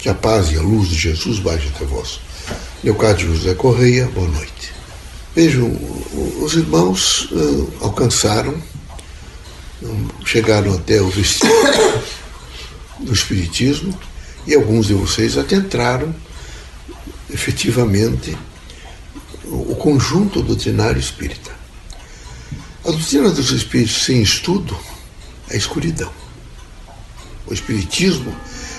Que a paz e a luz de Jesus baixe até vós. Leocádio José Correia, boa noite. Vejam, os irmãos uh, alcançaram, chegaram até o vestido do Espiritismo e alguns de vocês adentraram efetivamente o conjunto doutrinário espírita. A doutrina dos espíritos sem estudo é escuridão. O espiritismo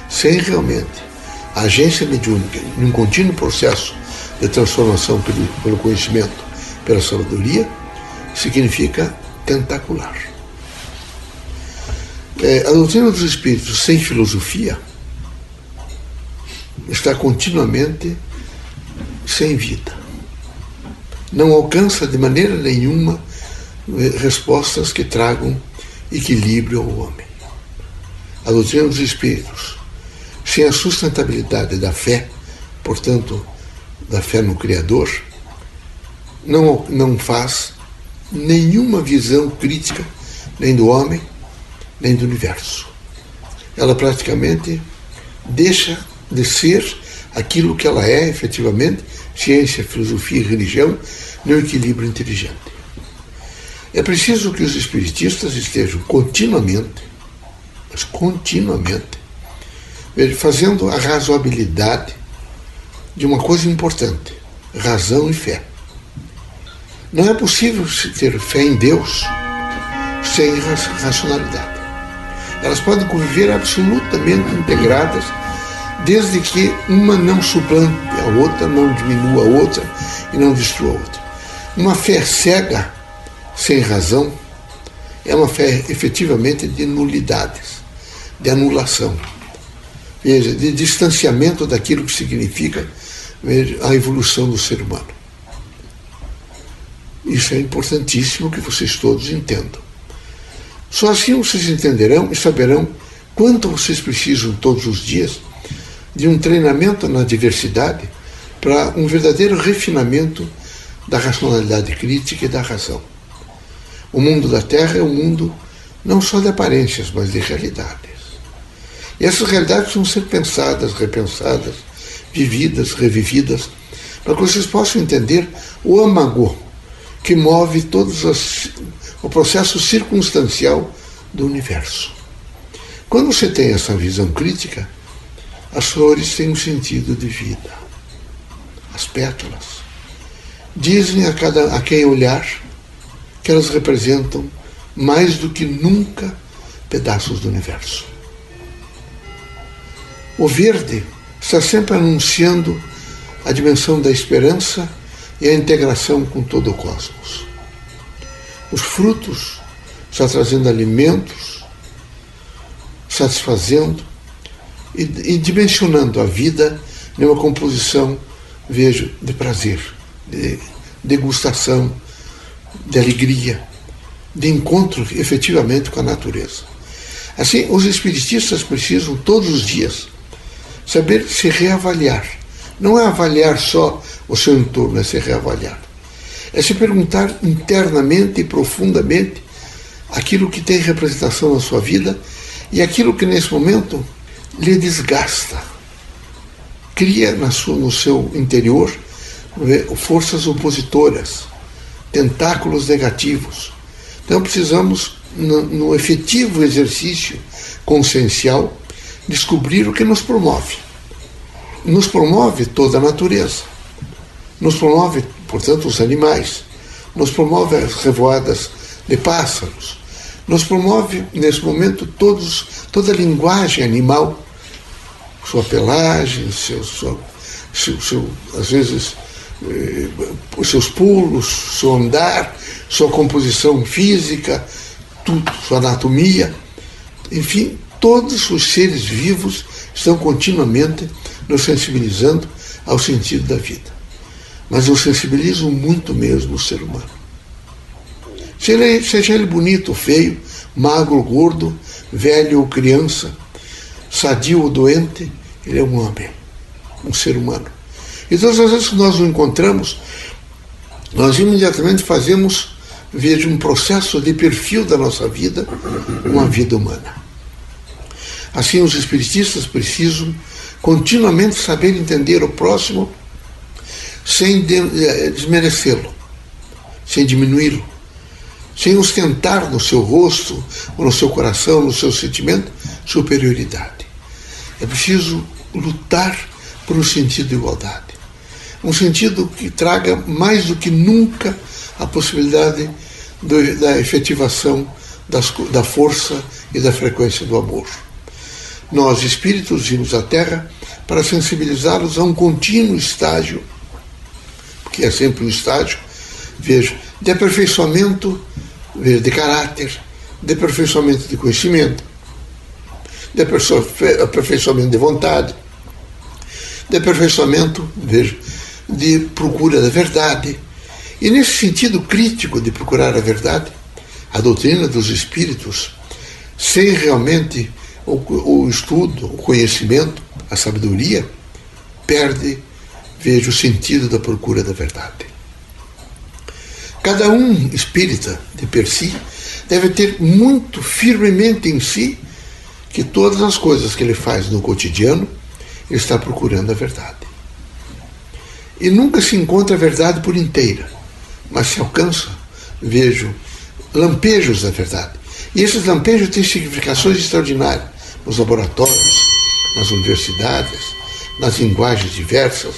sem realmente a agência mediúnica, num contínuo processo de transformação pelo, pelo conhecimento, pela sabedoria, significa tentacular. É, a doutrina dos espíritos sem filosofia está continuamente sem vida. Não alcança de maneira nenhuma eh, respostas que tragam equilíbrio ao homem. A doutrina dos espíritos sem a sustentabilidade da fé, portanto, da fé no Criador, não, não faz nenhuma visão crítica nem do homem, nem do universo. Ela praticamente deixa de ser aquilo que ela é efetivamente, ciência, filosofia e religião, no equilíbrio inteligente. É preciso que os espiritistas estejam continuamente, mas continuamente, fazendo a razoabilidade de uma coisa importante: razão e fé. Não é possível ter fé em Deus sem racionalidade. Elas podem conviver absolutamente integradas, desde que uma não suplante a outra, não diminua a outra e não destrua a outra. Uma fé cega, sem razão, é uma fé efetivamente de nulidades, de anulação veja, de distanciamento daquilo que significa veja, a evolução do ser humano. Isso é importantíssimo que vocês todos entendam. Só assim vocês entenderão e saberão quanto vocês precisam todos os dias de um treinamento na diversidade para um verdadeiro refinamento da racionalidade crítica e da razão. O mundo da Terra é um mundo não só de aparências, mas de realidade. Essas realidades precisam ser pensadas, repensadas, vividas, revividas, para que vocês possam entender o amago que move todos as, o processo circunstancial do universo. Quando você tem essa visão crítica, as flores têm um sentido de vida. As pétalas dizem a, cada, a quem olhar que elas representam mais do que nunca pedaços do universo. O verde está sempre anunciando a dimensão da esperança e a integração com todo o cosmos. Os frutos estão trazendo alimentos, satisfazendo e, e dimensionando a vida numa composição, vejo, de prazer, de degustação, de alegria, de encontro efetivamente com a natureza. Assim, os espiritistas precisam todos os dias saber se reavaliar. Não é avaliar só o seu entorno, é se reavaliar. É se perguntar internamente e profundamente aquilo que tem representação na sua vida e aquilo que nesse momento lhe desgasta. Cria na sua, no seu interior forças opositoras, tentáculos negativos. Então precisamos, no, no efetivo exercício consciencial, descobrir o que nos promove. Nos promove toda a natureza. Nos promove, portanto, os animais. Nos promove as revoadas de pássaros. Nos promove, nesse momento, todos, toda a linguagem animal, sua pelagem, seu, seu, seu, seu às vezes, eh, seus pulos, seu andar, sua composição física, tudo, sua anatomia, enfim, todos os seres vivos estão continuamente nos sensibilizando ao sentido da vida. Mas nos sensibilizam muito mesmo o ser humano. Seja ele bonito ou feio, magro ou gordo, velho ou criança, sadio ou doente, ele é um homem, um ser humano. E todas as vezes que nós o encontramos, nós imediatamente fazemos, veja, um processo de perfil da nossa vida, uma vida humana. Assim, os espiritistas precisam continuamente saber entender o próximo sem eh, desmerecê-lo, sem diminuí-lo, sem ostentar no seu rosto, ou no seu coração, no seu sentimento, superioridade. É preciso lutar por um sentido de igualdade. Um sentido que traga mais do que nunca a possibilidade do, da efetivação das, da força e da frequência do amor. Nós, espíritos, vimos à Terra para sensibilizá-los a um contínuo estágio, que é sempre um estágio, veja, de aperfeiçoamento veja, de caráter, de aperfeiçoamento de conhecimento, de aperfeiçoamento de vontade, de aperfeiçoamento, veja, de procura da verdade. E nesse sentido crítico de procurar a verdade, a doutrina dos espíritos, sem realmente o, o estudo, o conhecimento, a sabedoria, perde, veja, o sentido da procura da verdade. Cada um espírita, de per si, deve ter muito firmemente em si que todas as coisas que ele faz no cotidiano, ele está procurando a verdade. E nunca se encontra a verdade por inteira, mas se alcança, vejo, lampejos da verdade. E esses lampejos têm significações extraordinárias nos laboratórios, nas universidades, nas linguagens diversas,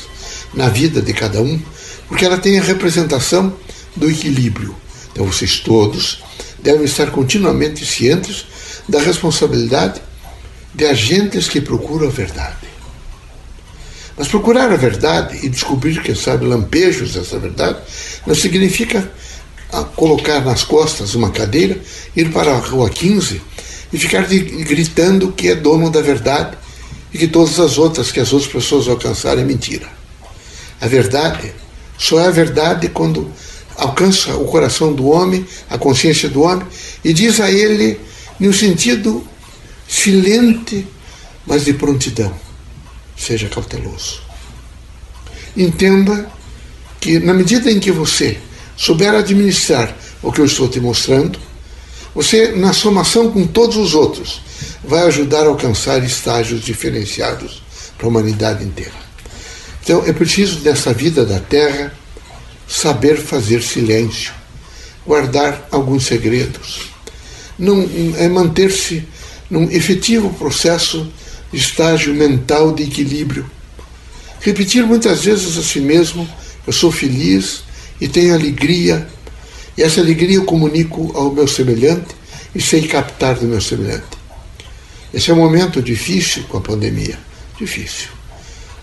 na vida de cada um, porque ela tem a representação do equilíbrio. Então, vocês todos devem estar continuamente cientes da responsabilidade de agentes que procuram a verdade. Mas procurar a verdade e descobrir, quem sabe, lampejos dessa verdade, não significa ah, colocar nas costas uma cadeira, ir para a rua 15 e ficar de, gritando que é dono da verdade e que todas as outras que as outras pessoas alcançarem é mentira. A verdade só é a verdade quando alcança o coração do homem, a consciência do homem, e diz a ele, no sentido silente, mas de prontidão: seja cauteloso. Entenda que, na medida em que você souber administrar o que eu estou te mostrando, você, na somação com todos os outros, vai ajudar a alcançar estágios diferenciados para a humanidade inteira. Então, é preciso, nessa vida da Terra, saber fazer silêncio, guardar alguns segredos, não é manter-se num efetivo processo de estágio mental de equilíbrio. Repetir muitas vezes a si mesmo: eu sou feliz e tenho alegria, e essa alegria eu comunico ao meu semelhante e sei captar do meu semelhante. Esse é um momento difícil com a pandemia difícil.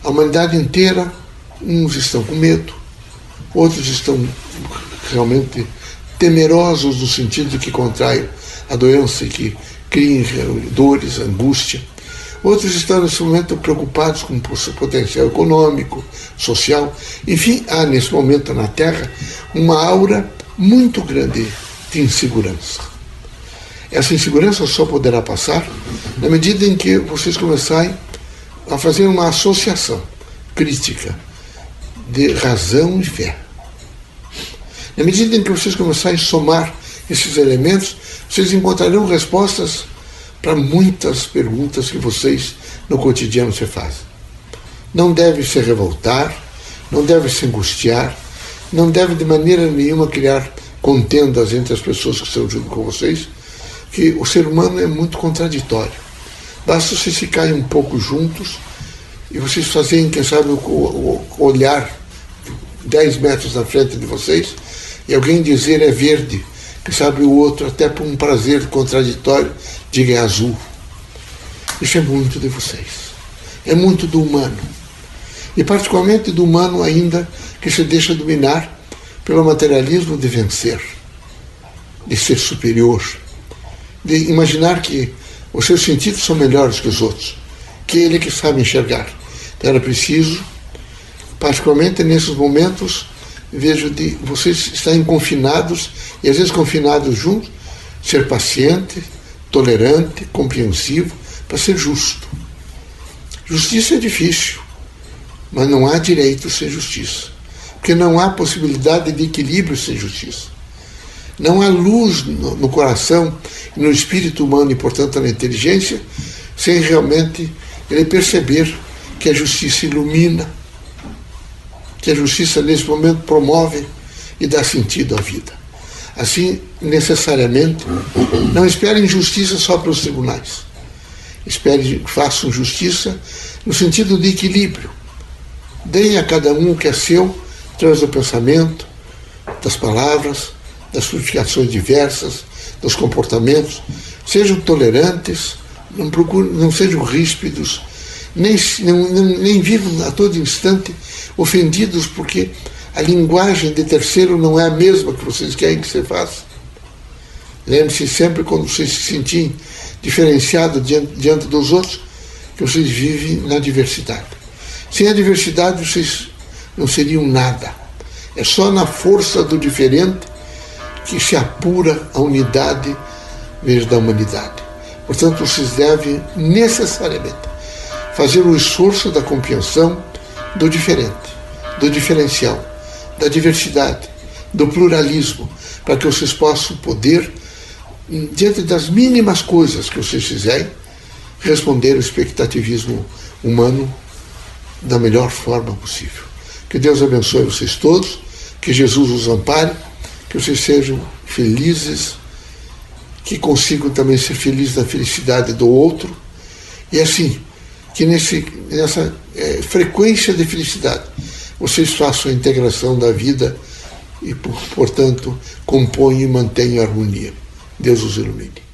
A humanidade inteira, uns estão com medo, outros estão realmente temerosos no sentido de que contraem a doença e que criem dores, angústia. Outros estão nesse momento preocupados com o potencial econômico, social. Enfim, há nesse momento na Terra uma aura muito grande de insegurança. Essa insegurança só poderá passar na medida em que vocês começarem a fazer uma associação crítica de razão e fé. Na medida em que vocês começarem a somar esses elementos, vocês encontrarão respostas para muitas perguntas que vocês no cotidiano se fazem. Não deve se revoltar, não deve se angustiar, não deve de maneira nenhuma criar contendas entre as pessoas que estão junto com vocês, que o ser humano é muito contraditório. Basta vocês ficarem um pouco juntos e vocês fazerem, quem sabe, o olhar 10 metros na frente de vocês e alguém dizer é verde, sabe o outro, até por um prazer contraditório, diga é azul. Isso é muito de vocês. É muito do humano. E particularmente do humano ainda que se deixa dominar pelo materialismo de vencer, de ser superior, de imaginar que os seus sentidos são melhores que os outros, que ele que sabe enxergar. Então era preciso particularmente nesses momentos, vejo de vocês estarem confinados, e às vezes confinados juntos, ser paciente, tolerante, compreensivo, para ser justo. Justiça é difícil, mas não há direito sem justiça. Porque não há possibilidade de equilíbrio sem justiça. Não há luz no, no coração e no espírito humano e, portanto, na inteligência, sem realmente ele perceber que a justiça ilumina, que a justiça nesse momento promove e dá sentido à vida. Assim, necessariamente, não esperem justiça só para os tribunais. Espere, façam justiça no sentido de equilíbrio. Deem a cada um o que é seu, através do pensamento, das palavras, das frutificações diversas, dos comportamentos. Sejam tolerantes, não, procurem, não sejam ríspidos, nem, nem, nem vivam a todo instante ofendidos porque a linguagem de terceiro não é a mesma que vocês querem que você faça. Lembre-se sempre quando vocês se sentirem diferenciados diante, diante dos outros, que vocês vivem na diversidade. Sem a diversidade, vocês não seriam nada. É só na força do diferente que se apura a unidade veja, da humanidade. Portanto, vocês devem necessariamente fazer o esforço da compreensão do diferente, do diferencial, da diversidade, do pluralismo, para que vocês possam poder, diante das mínimas coisas que vocês fizerem, responder ao expectativismo humano da melhor forma possível. Que Deus abençoe vocês todos, que Jesus os ampare, que vocês sejam felizes, que consigam também ser felizes na felicidade do outro, e assim, que nesse, nessa é, frequência de felicidade vocês façam a integração da vida e, portanto, compõem e mantenham a harmonia. Deus os ilumine.